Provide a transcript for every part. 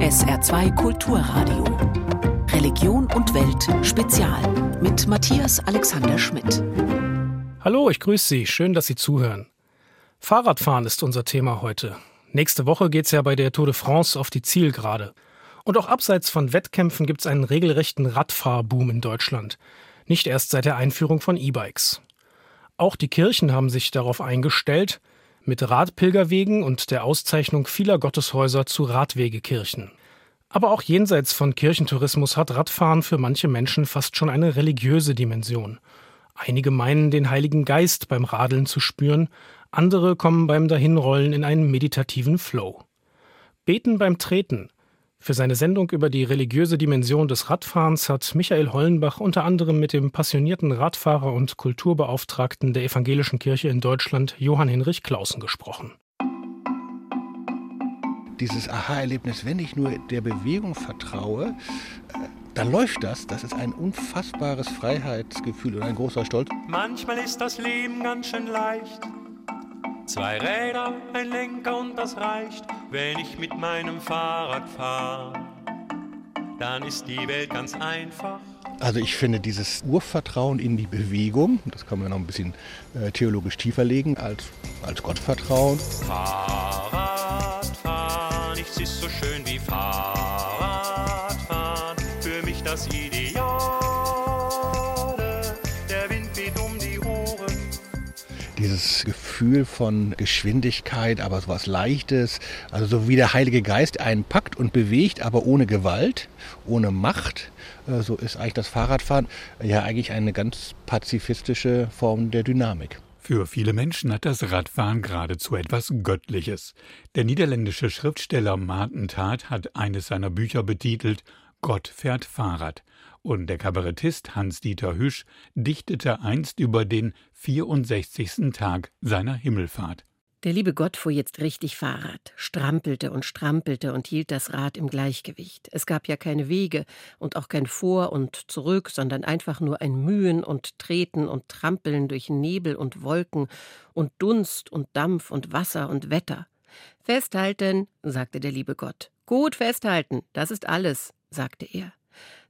SR2 Kulturradio. Religion und Welt Spezial mit Matthias Alexander Schmidt. Hallo, ich grüße Sie. Schön, dass Sie zuhören. Fahrradfahren ist unser Thema heute. Nächste Woche geht es ja bei der Tour de France auf die Zielgerade. Und auch abseits von Wettkämpfen gibt es einen regelrechten Radfahrboom in Deutschland. Nicht erst seit der Einführung von E-Bikes. Auch die Kirchen haben sich darauf eingestellt, mit Radpilgerwegen und der Auszeichnung vieler Gotteshäuser zu Radwegekirchen. Aber auch jenseits von Kirchentourismus hat Radfahren für manche Menschen fast schon eine religiöse Dimension. Einige meinen, den Heiligen Geist beim Radeln zu spüren, andere kommen beim Dahinrollen in einen meditativen Flow. Beten beim Treten. Für seine Sendung über die religiöse Dimension des Radfahrens hat Michael Hollenbach unter anderem mit dem passionierten Radfahrer und Kulturbeauftragten der Evangelischen Kirche in Deutschland Johann Hinrich Clausen gesprochen dieses Aha-Erlebnis, wenn ich nur der Bewegung vertraue, äh, dann läuft das. Das ist ein unfassbares Freiheitsgefühl und ein großer Stolz. Manchmal ist das Leben ganz schön leicht. Zwei Räder, ein Lenker und das reicht, wenn ich mit meinem Fahrrad fahre. Dann ist die Welt ganz einfach. Also ich finde dieses Urvertrauen in die Bewegung, das kann man noch ein bisschen äh, theologisch tiefer legen als, als Gottvertrauen. Fahrrad fahren, nichts ist so schön Gefühl von Geschwindigkeit, aber so was Leichtes, also so wie der Heilige Geist einen packt und bewegt, aber ohne Gewalt, ohne Macht. Äh, So ist eigentlich das Fahrradfahren ja eigentlich eine ganz pazifistische Form der Dynamik. Für viele Menschen hat das Radfahren geradezu etwas Göttliches. Der niederländische Schriftsteller Maarten Taat hat eines seiner Bücher betitelt Gott fährt Fahrrad. Und der Kabarettist Hans-Dieter Hüsch dichtete einst über den 64. Tag seiner Himmelfahrt. Der liebe Gott fuhr jetzt richtig Fahrrad, strampelte und strampelte und hielt das Rad im Gleichgewicht. Es gab ja keine Wege und auch kein Vor und Zurück, sondern einfach nur ein Mühen und Treten und Trampeln durch Nebel und Wolken und Dunst und Dampf und Wasser und Wetter. Festhalten, sagte der liebe Gott. Gut festhalten, das ist alles, sagte er.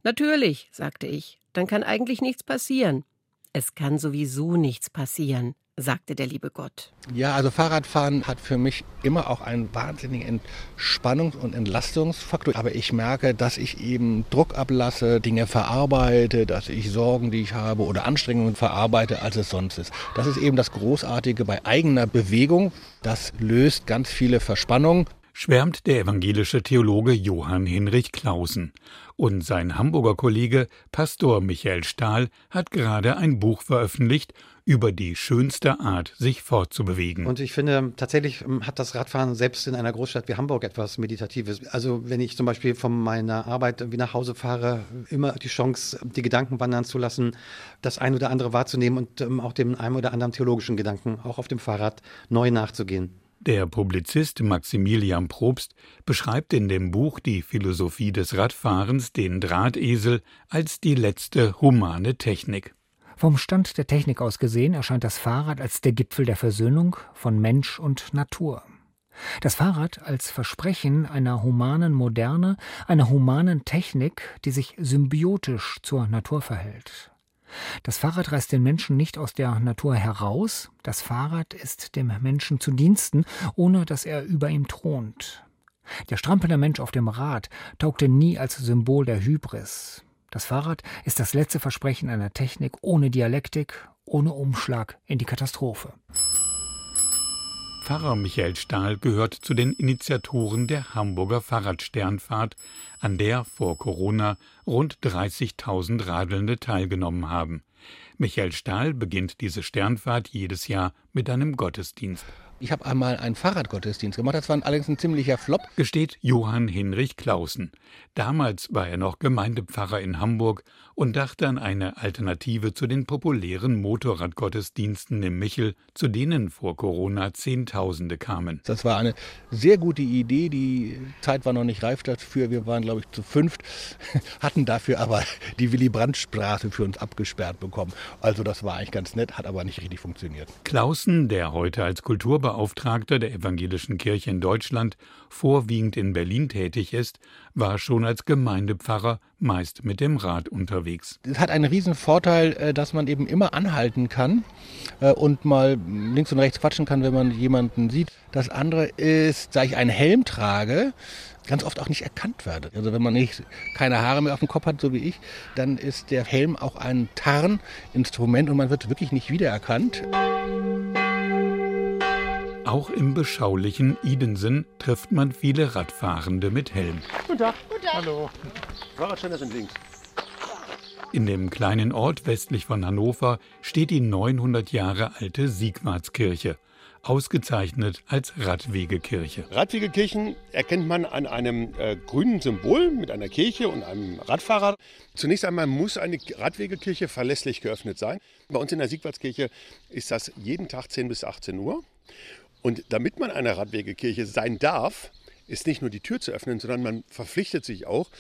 Natürlich, sagte ich, dann kann eigentlich nichts passieren. Es kann sowieso nichts passieren, sagte der liebe Gott. Ja, also Fahrradfahren hat für mich immer auch einen wahnsinnigen Entspannungs- und Entlastungsfaktor. Aber ich merke, dass ich eben Druck ablasse, Dinge verarbeite, dass ich Sorgen, die ich habe oder Anstrengungen verarbeite, als es sonst ist. Das ist eben das Großartige bei eigener Bewegung. Das löst ganz viele Verspannungen. Schwärmt der evangelische Theologe Johann Hinrich Clausen. Und sein Hamburger Kollege Pastor Michael Stahl hat gerade ein Buch veröffentlicht über die schönste Art, sich fortzubewegen. Und ich finde, tatsächlich ähm, hat das Radfahren selbst in einer Großstadt wie Hamburg etwas Meditatives. Also wenn ich zum Beispiel von meiner Arbeit irgendwie nach Hause fahre, immer die Chance, die Gedanken wandern zu lassen, das ein oder andere wahrzunehmen und ähm, auch dem einen oder anderen theologischen Gedanken auch auf dem Fahrrad neu nachzugehen. Der Publizist Maximilian Probst beschreibt in dem Buch Die Philosophie des Radfahrens den Drahtesel als die letzte humane Technik. Vom Stand der Technik aus gesehen erscheint das Fahrrad als der Gipfel der Versöhnung von Mensch und Natur. Das Fahrrad als Versprechen einer humanen Moderne, einer humanen Technik, die sich symbiotisch zur Natur verhält. Das Fahrrad reißt den Menschen nicht aus der Natur heraus, das Fahrrad ist dem Menschen zu Diensten, ohne dass er über ihm thront. Der strampelnde Mensch auf dem Rad taugte nie als Symbol der Hybris. Das Fahrrad ist das letzte Versprechen einer Technik ohne Dialektik, ohne Umschlag in die Katastrophe. Pfarrer Michael Stahl gehört zu den Initiatoren der Hamburger Fahrradsternfahrt, an der vor Corona rund 30.000 Radelnde teilgenommen haben. Michael Stahl beginnt diese Sternfahrt jedes Jahr mit einem Gottesdienst. Ich habe einmal einen Fahrradgottesdienst gemacht. Das war allerdings ein ziemlicher Flop. Gesteht Johann Hinrich Clausen. Damals war er noch Gemeindepfarrer in Hamburg und dachte an eine Alternative zu den populären Motorradgottesdiensten im Michel, zu denen vor Corona Zehntausende kamen. Das war eine sehr gute Idee. Die Zeit war noch nicht reif dafür. Wir waren, glaube ich, zu fünft, hatten dafür aber die Willy-Brandt-Straße für uns abgesperrt bekommen. Also das war eigentlich ganz nett, hat aber nicht richtig funktioniert. Clausen, der heute als Kulturbeauftragter Kulturbeauftragter der Evangelischen Kirche in Deutschland, vorwiegend in Berlin tätig ist, war schon als Gemeindepfarrer meist mit dem Rad unterwegs. Es hat einen riesen Vorteil, äh, dass man eben immer anhalten kann äh, und mal links und rechts quatschen kann, wenn man jemanden sieht. Das andere ist, da ich einen Helm trage, ganz oft auch nicht erkannt werde. Also wenn man nicht keine Haare mehr auf dem Kopf hat, so wie ich, dann ist der Helm auch ein Tarninstrument und man wird wirklich nicht wiedererkannt. Auch im beschaulichen Idensen trifft man viele Radfahrende mit Helm. Guten Tag. Guten Tag. Hallo. Fahrradständer sind links. In dem kleinen Ort westlich von Hannover steht die 900 Jahre alte Siegwartskirche ausgezeichnet als Radwegekirche. Radwegekirchen erkennt man an einem äh, grünen Symbol mit einer Kirche und einem Radfahrer. Zunächst einmal muss eine Radwegekirche verlässlich geöffnet sein. Bei uns in der Siegwaldskirche ist das jeden Tag 10 bis 18 Uhr. Und damit man eine Radwegekirche sein darf, ist nicht nur die Tür zu öffnen, sondern man verpflichtet sich auch,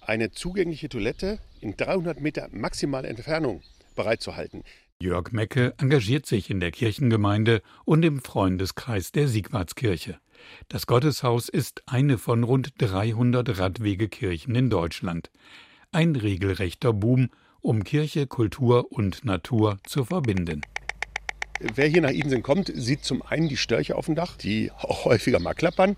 eine zugängliche Toilette in 300 Meter maximaler Entfernung bereitzuhalten. Jörg Mecke engagiert sich in der Kirchengemeinde und im Freundeskreis der Siegwartskirche. Das Gotteshaus ist eine von rund 300 Radwegekirchen in Deutschland. Ein regelrechter Boom, um Kirche, Kultur und Natur zu verbinden. Wer hier nach Idensen kommt, sieht zum einen die Störche auf dem Dach, die auch häufiger mal klappern.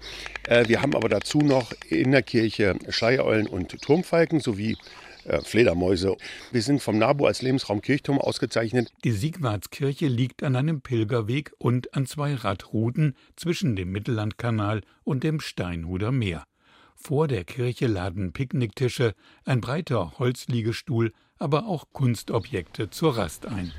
Äh, wir haben aber dazu noch in der Kirche Schleiereulen und Turmfalken sowie äh, Fledermäuse. Wir sind vom NABU als Lebensraum Kirchturm ausgezeichnet. Die Siegwartskirche liegt an einem Pilgerweg und an zwei Radrouten zwischen dem Mittellandkanal und dem Steinhuder Meer. Vor der Kirche laden Picknicktische, ein breiter Holzliegestuhl, aber auch Kunstobjekte zur Rast ein.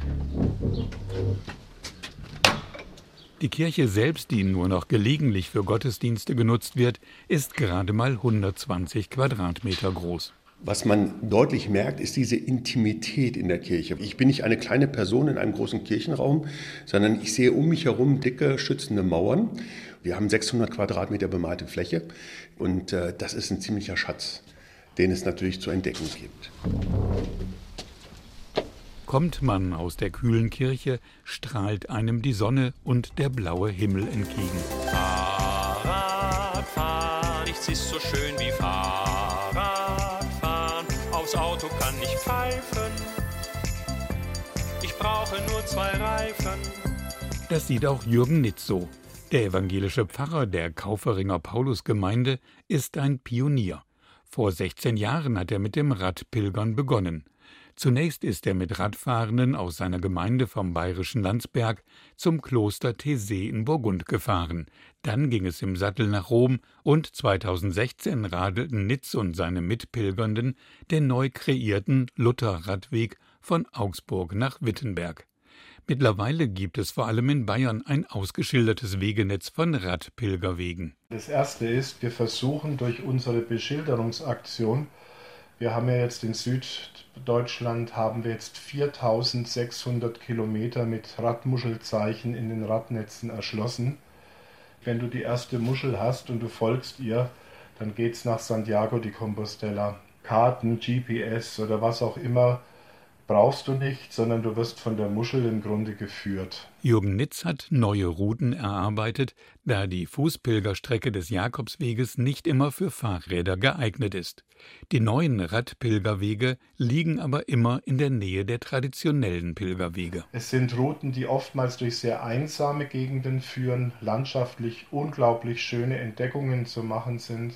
Die Kirche selbst, die nur noch gelegentlich für Gottesdienste genutzt wird, ist gerade mal 120 Quadratmeter groß. Was man deutlich merkt, ist diese Intimität in der Kirche. Ich bin nicht eine kleine Person in einem großen Kirchenraum, sondern ich sehe um mich herum dicke, schützende Mauern. Wir haben 600 Quadratmeter bemalte Fläche und äh, das ist ein ziemlicher Schatz, den es natürlich zu entdecken gibt. Kommt man aus der kühlen Kirche, strahlt einem die Sonne und der blaue Himmel entgegen. Fahrradfahren, nichts ist so schön wie Auto kann nicht pfeifen. Ich brauche nur zwei Reifen. Das sieht auch Jürgen Nitz so. Der evangelische Pfarrer der Kauferinger Paulusgemeinde ist ein Pionier. Vor 16 Jahren hat er mit dem Radpilgern begonnen. Zunächst ist er mit Radfahrenden aus seiner Gemeinde vom bayerischen Landsberg zum Kloster Thésée in Burgund gefahren. Dann ging es im Sattel nach Rom und 2016 radelten Nitz und seine Mitpilgernden den neu kreierten Lutherradweg von Augsburg nach Wittenberg. Mittlerweile gibt es vor allem in Bayern ein ausgeschildertes Wegenetz von Radpilgerwegen. Das erste ist, wir versuchen durch unsere Beschilderungsaktion wir haben ja jetzt in Süddeutschland haben wir jetzt 4600 Kilometer mit Radmuschelzeichen in den Radnetzen erschlossen. Wenn du die erste Muschel hast und du folgst ihr, dann geht es nach Santiago de Compostela. Karten, GPS oder was auch immer brauchst du nicht, sondern du wirst von der Muschel im Grunde geführt. Jürgen Nitz hat neue Routen erarbeitet, da die Fußpilgerstrecke des Jakobsweges nicht immer für Fahrräder geeignet ist. Die neuen Radpilgerwege liegen aber immer in der Nähe der traditionellen Pilgerwege. Es sind Routen, die oftmals durch sehr einsame Gegenden führen, landschaftlich unglaublich schöne Entdeckungen zu machen sind,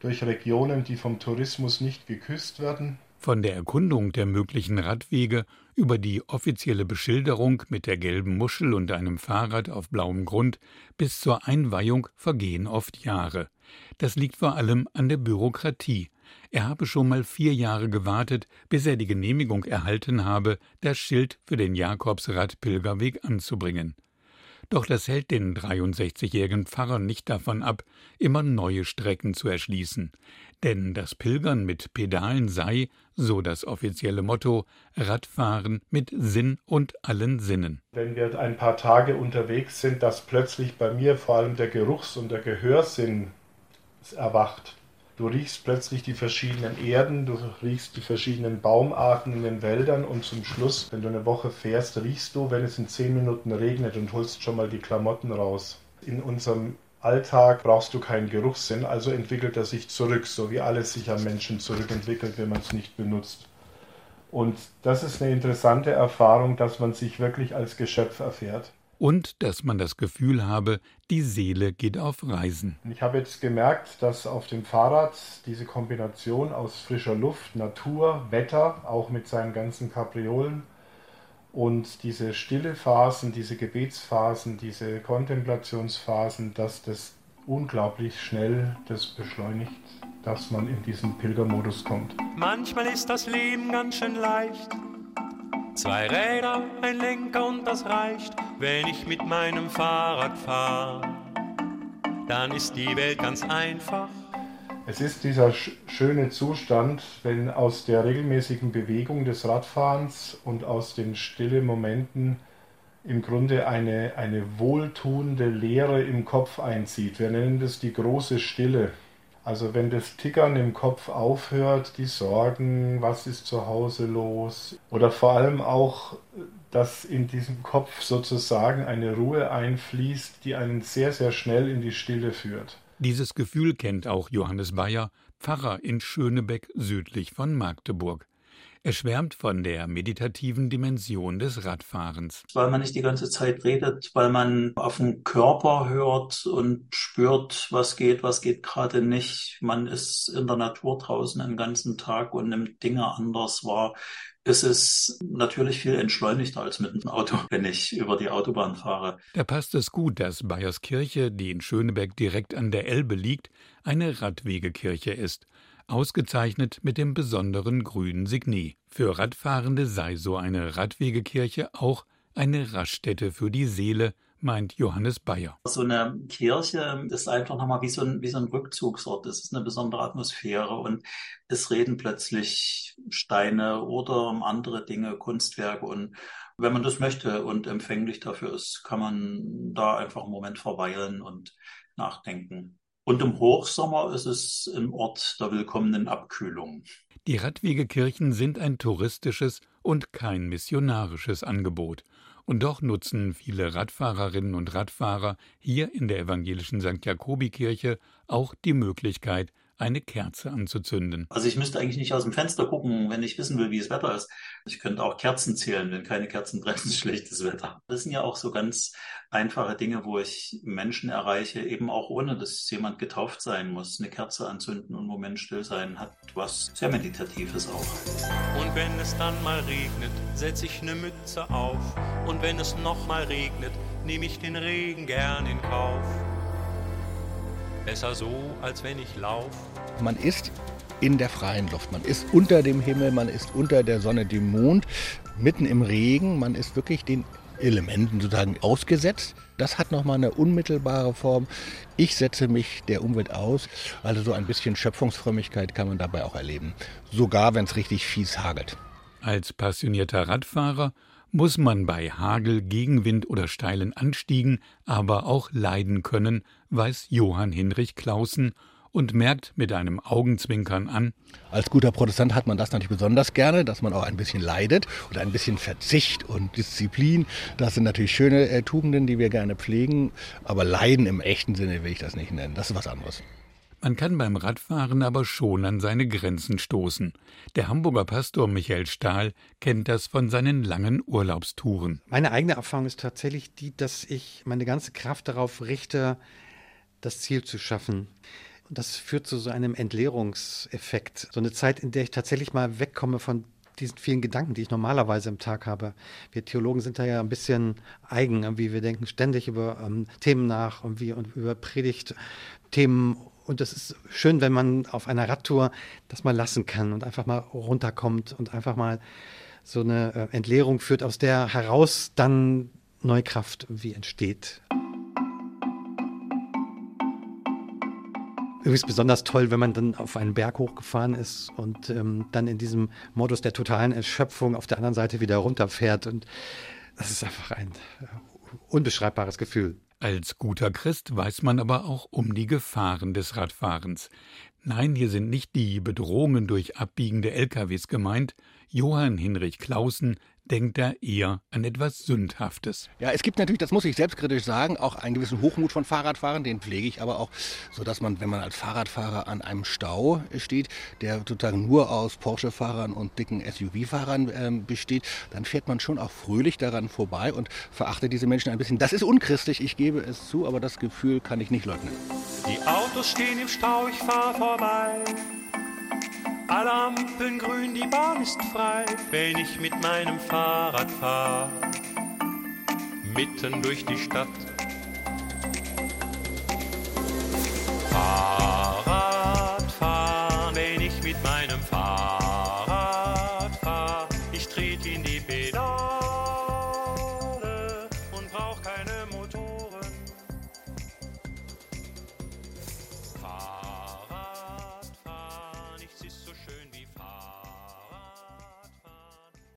durch Regionen, die vom Tourismus nicht geküsst werden, von der Erkundung der möglichen Radwege über die offizielle Beschilderung mit der gelben Muschel und einem Fahrrad auf blauem Grund bis zur Einweihung vergehen oft Jahre. Das liegt vor allem an der Bürokratie. Er habe schon mal vier Jahre gewartet, bis er die Genehmigung erhalten habe, das Schild für den Jakobsradpilgerweg anzubringen. Doch das hält den 63-jährigen Pfarrer nicht davon ab, immer neue Strecken zu erschließen. Denn das Pilgern mit Pedalen sei, so das offizielle Motto, Radfahren mit Sinn und allen Sinnen. Wenn wir ein paar Tage unterwegs sind, dass plötzlich bei mir vor allem der Geruchs- und der Gehörsinn erwacht. Du riechst plötzlich die verschiedenen Erden, du riechst die verschiedenen Baumarten in den Wäldern und zum Schluss, wenn du eine Woche fährst, riechst du, wenn es in zehn Minuten regnet und holst schon mal die Klamotten raus. In unserem Alltag brauchst du keinen Geruchssinn, also entwickelt er sich zurück, so wie alles sich am Menschen zurückentwickelt, wenn man es nicht benutzt. Und das ist eine interessante Erfahrung, dass man sich wirklich als Geschöpf erfährt und dass man das Gefühl habe, die Seele geht auf Reisen. Ich habe jetzt gemerkt, dass auf dem Fahrrad diese Kombination aus frischer Luft, Natur, Wetter, auch mit seinen ganzen Kapriolen und diese stille Phasen, diese Gebetsphasen, diese Kontemplationsphasen, dass das unglaublich schnell das beschleunigt, dass man in diesen Pilgermodus kommt. Manchmal ist das Leben ganz schön leicht Zwei Räder, ein Lenker und das reicht, wenn ich mit meinem Fahrrad fahre. Dann ist die Welt ganz einfach. Es ist dieser schöne Zustand, wenn aus der regelmäßigen Bewegung des Radfahrens und aus den stillen Momenten im Grunde eine, eine wohltuende Leere im Kopf einzieht. Wir nennen das die große Stille. Also wenn das Tickern im Kopf aufhört, die Sorgen, was ist zu Hause los oder vor allem auch, dass in diesem Kopf sozusagen eine Ruhe einfließt, die einen sehr, sehr schnell in die Stille führt. Dieses Gefühl kennt auch Johannes Bayer, Pfarrer in Schönebeck südlich von Magdeburg. Er schwärmt von der meditativen Dimension des Radfahrens. Weil man nicht die ganze Zeit redet, weil man auf den Körper hört und spürt, was geht, was geht gerade nicht. Man ist in der Natur draußen den ganzen Tag und nimmt Dinge anders wahr. Es ist natürlich viel entschleunigter als mit dem Auto, wenn ich über die Autobahn fahre. Da passt es gut, dass Bayerskirche, die in Schöneberg direkt an der Elbe liegt, eine Radwegekirche ist ausgezeichnet mit dem besonderen grünen Signet. Für Radfahrende sei so eine Radwegekirche auch eine Raststätte für die Seele, meint Johannes Bayer. So eine Kirche ist einfach nochmal wie so, ein, wie so ein Rückzugsort. Es ist eine besondere Atmosphäre und es reden plötzlich Steine oder andere Dinge, Kunstwerke und wenn man das möchte und empfänglich dafür ist, kann man da einfach einen Moment verweilen und nachdenken. Und im Hochsommer ist es im Ort der willkommenen Abkühlung. Die Radwegekirchen sind ein touristisches und kein missionarisches Angebot. Und doch nutzen viele Radfahrerinnen und Radfahrer hier in der evangelischen St. Jakobikirche auch die Möglichkeit, eine Kerze anzuzünden. Also ich müsste eigentlich nicht aus dem Fenster gucken, wenn ich wissen will, wie das Wetter ist. Ich könnte auch Kerzen zählen, wenn keine Kerzen brennen, ist schlechtes Wetter. Das sind ja auch so ganz einfache Dinge, wo ich Menschen erreiche, eben auch ohne, dass jemand getauft sein muss. Eine Kerze anzünden und einen Moment still sein hat was sehr Meditatives auch. Und wenn es dann mal regnet, setze ich eine Mütze auf. Und wenn es noch mal regnet, nehme ich den Regen gern in Kauf. Besser so, als wenn ich laufe. Man ist in der freien Luft. Man ist unter dem Himmel, man ist unter der Sonne, dem Mond, mitten im Regen. Man ist wirklich den Elementen sozusagen ausgesetzt. Das hat nochmal eine unmittelbare Form. Ich setze mich der Umwelt aus. Also so ein bisschen Schöpfungsfrömmigkeit kann man dabei auch erleben. Sogar wenn es richtig fies hagelt. Als passionierter Radfahrer muss man bei Hagel, Gegenwind oder steilen Anstiegen aber auch leiden können, weiß Johann Hinrich Clausen und merkt mit einem Augenzwinkern an. Als guter Protestant hat man das natürlich besonders gerne, dass man auch ein bisschen leidet und ein bisschen Verzicht und Disziplin. Das sind natürlich schöne äh, Tugenden, die wir gerne pflegen, aber Leiden im echten Sinne will ich das nicht nennen. Das ist was anderes. Man kann beim Radfahren aber schon an seine Grenzen stoßen. Der Hamburger Pastor Michael Stahl kennt das von seinen langen Urlaubstouren. Meine eigene Erfahrung ist tatsächlich die, dass ich meine ganze Kraft darauf richte, das Ziel zu schaffen. Und das führt zu so einem Entleerungseffekt. So eine Zeit, in der ich tatsächlich mal wegkomme von diesen vielen Gedanken, die ich normalerweise im Tag habe. Wir Theologen sind da ja ein bisschen eigen, irgendwie wir denken ständig über ähm, Themen nach und, wie, und über Predigtthemen und es ist schön, wenn man auf einer Radtour das mal lassen kann und einfach mal runterkommt und einfach mal so eine äh, Entleerung führt, aus der heraus dann neue Kraft irgendwie entsteht. Übrigens besonders toll, wenn man dann auf einen Berg hochgefahren ist und ähm, dann in diesem Modus der totalen Erschöpfung auf der anderen Seite wieder runterfährt. Und das ist einfach ein äh, unbeschreibbares Gefühl. Als guter Christ weiß man aber auch um die Gefahren des Radfahrens. Nein, hier sind nicht die Bedrohungen durch abbiegende LKWs gemeint. Johann Hinrich Clausen denkt er eher an etwas Sündhaftes. Ja, es gibt natürlich, das muss ich selbstkritisch sagen, auch einen gewissen Hochmut von Fahrradfahrern, den pflege ich aber auch, so dass man, wenn man als Fahrradfahrer an einem Stau steht, der sozusagen nur aus Porsche-Fahrern und dicken SUV-Fahrern äh, besteht, dann fährt man schon auch fröhlich daran vorbei und verachtet diese Menschen ein bisschen. Das ist unchristlich, ich gebe es zu, aber das Gefühl kann ich nicht leugnen. Die Autos stehen im Stau, ich fahr vorbei. Alle Ampeln grün, die Bahn ist frei, wenn ich mit meinem Fahrrad fahr. Mitten durch die Stadt. Fahr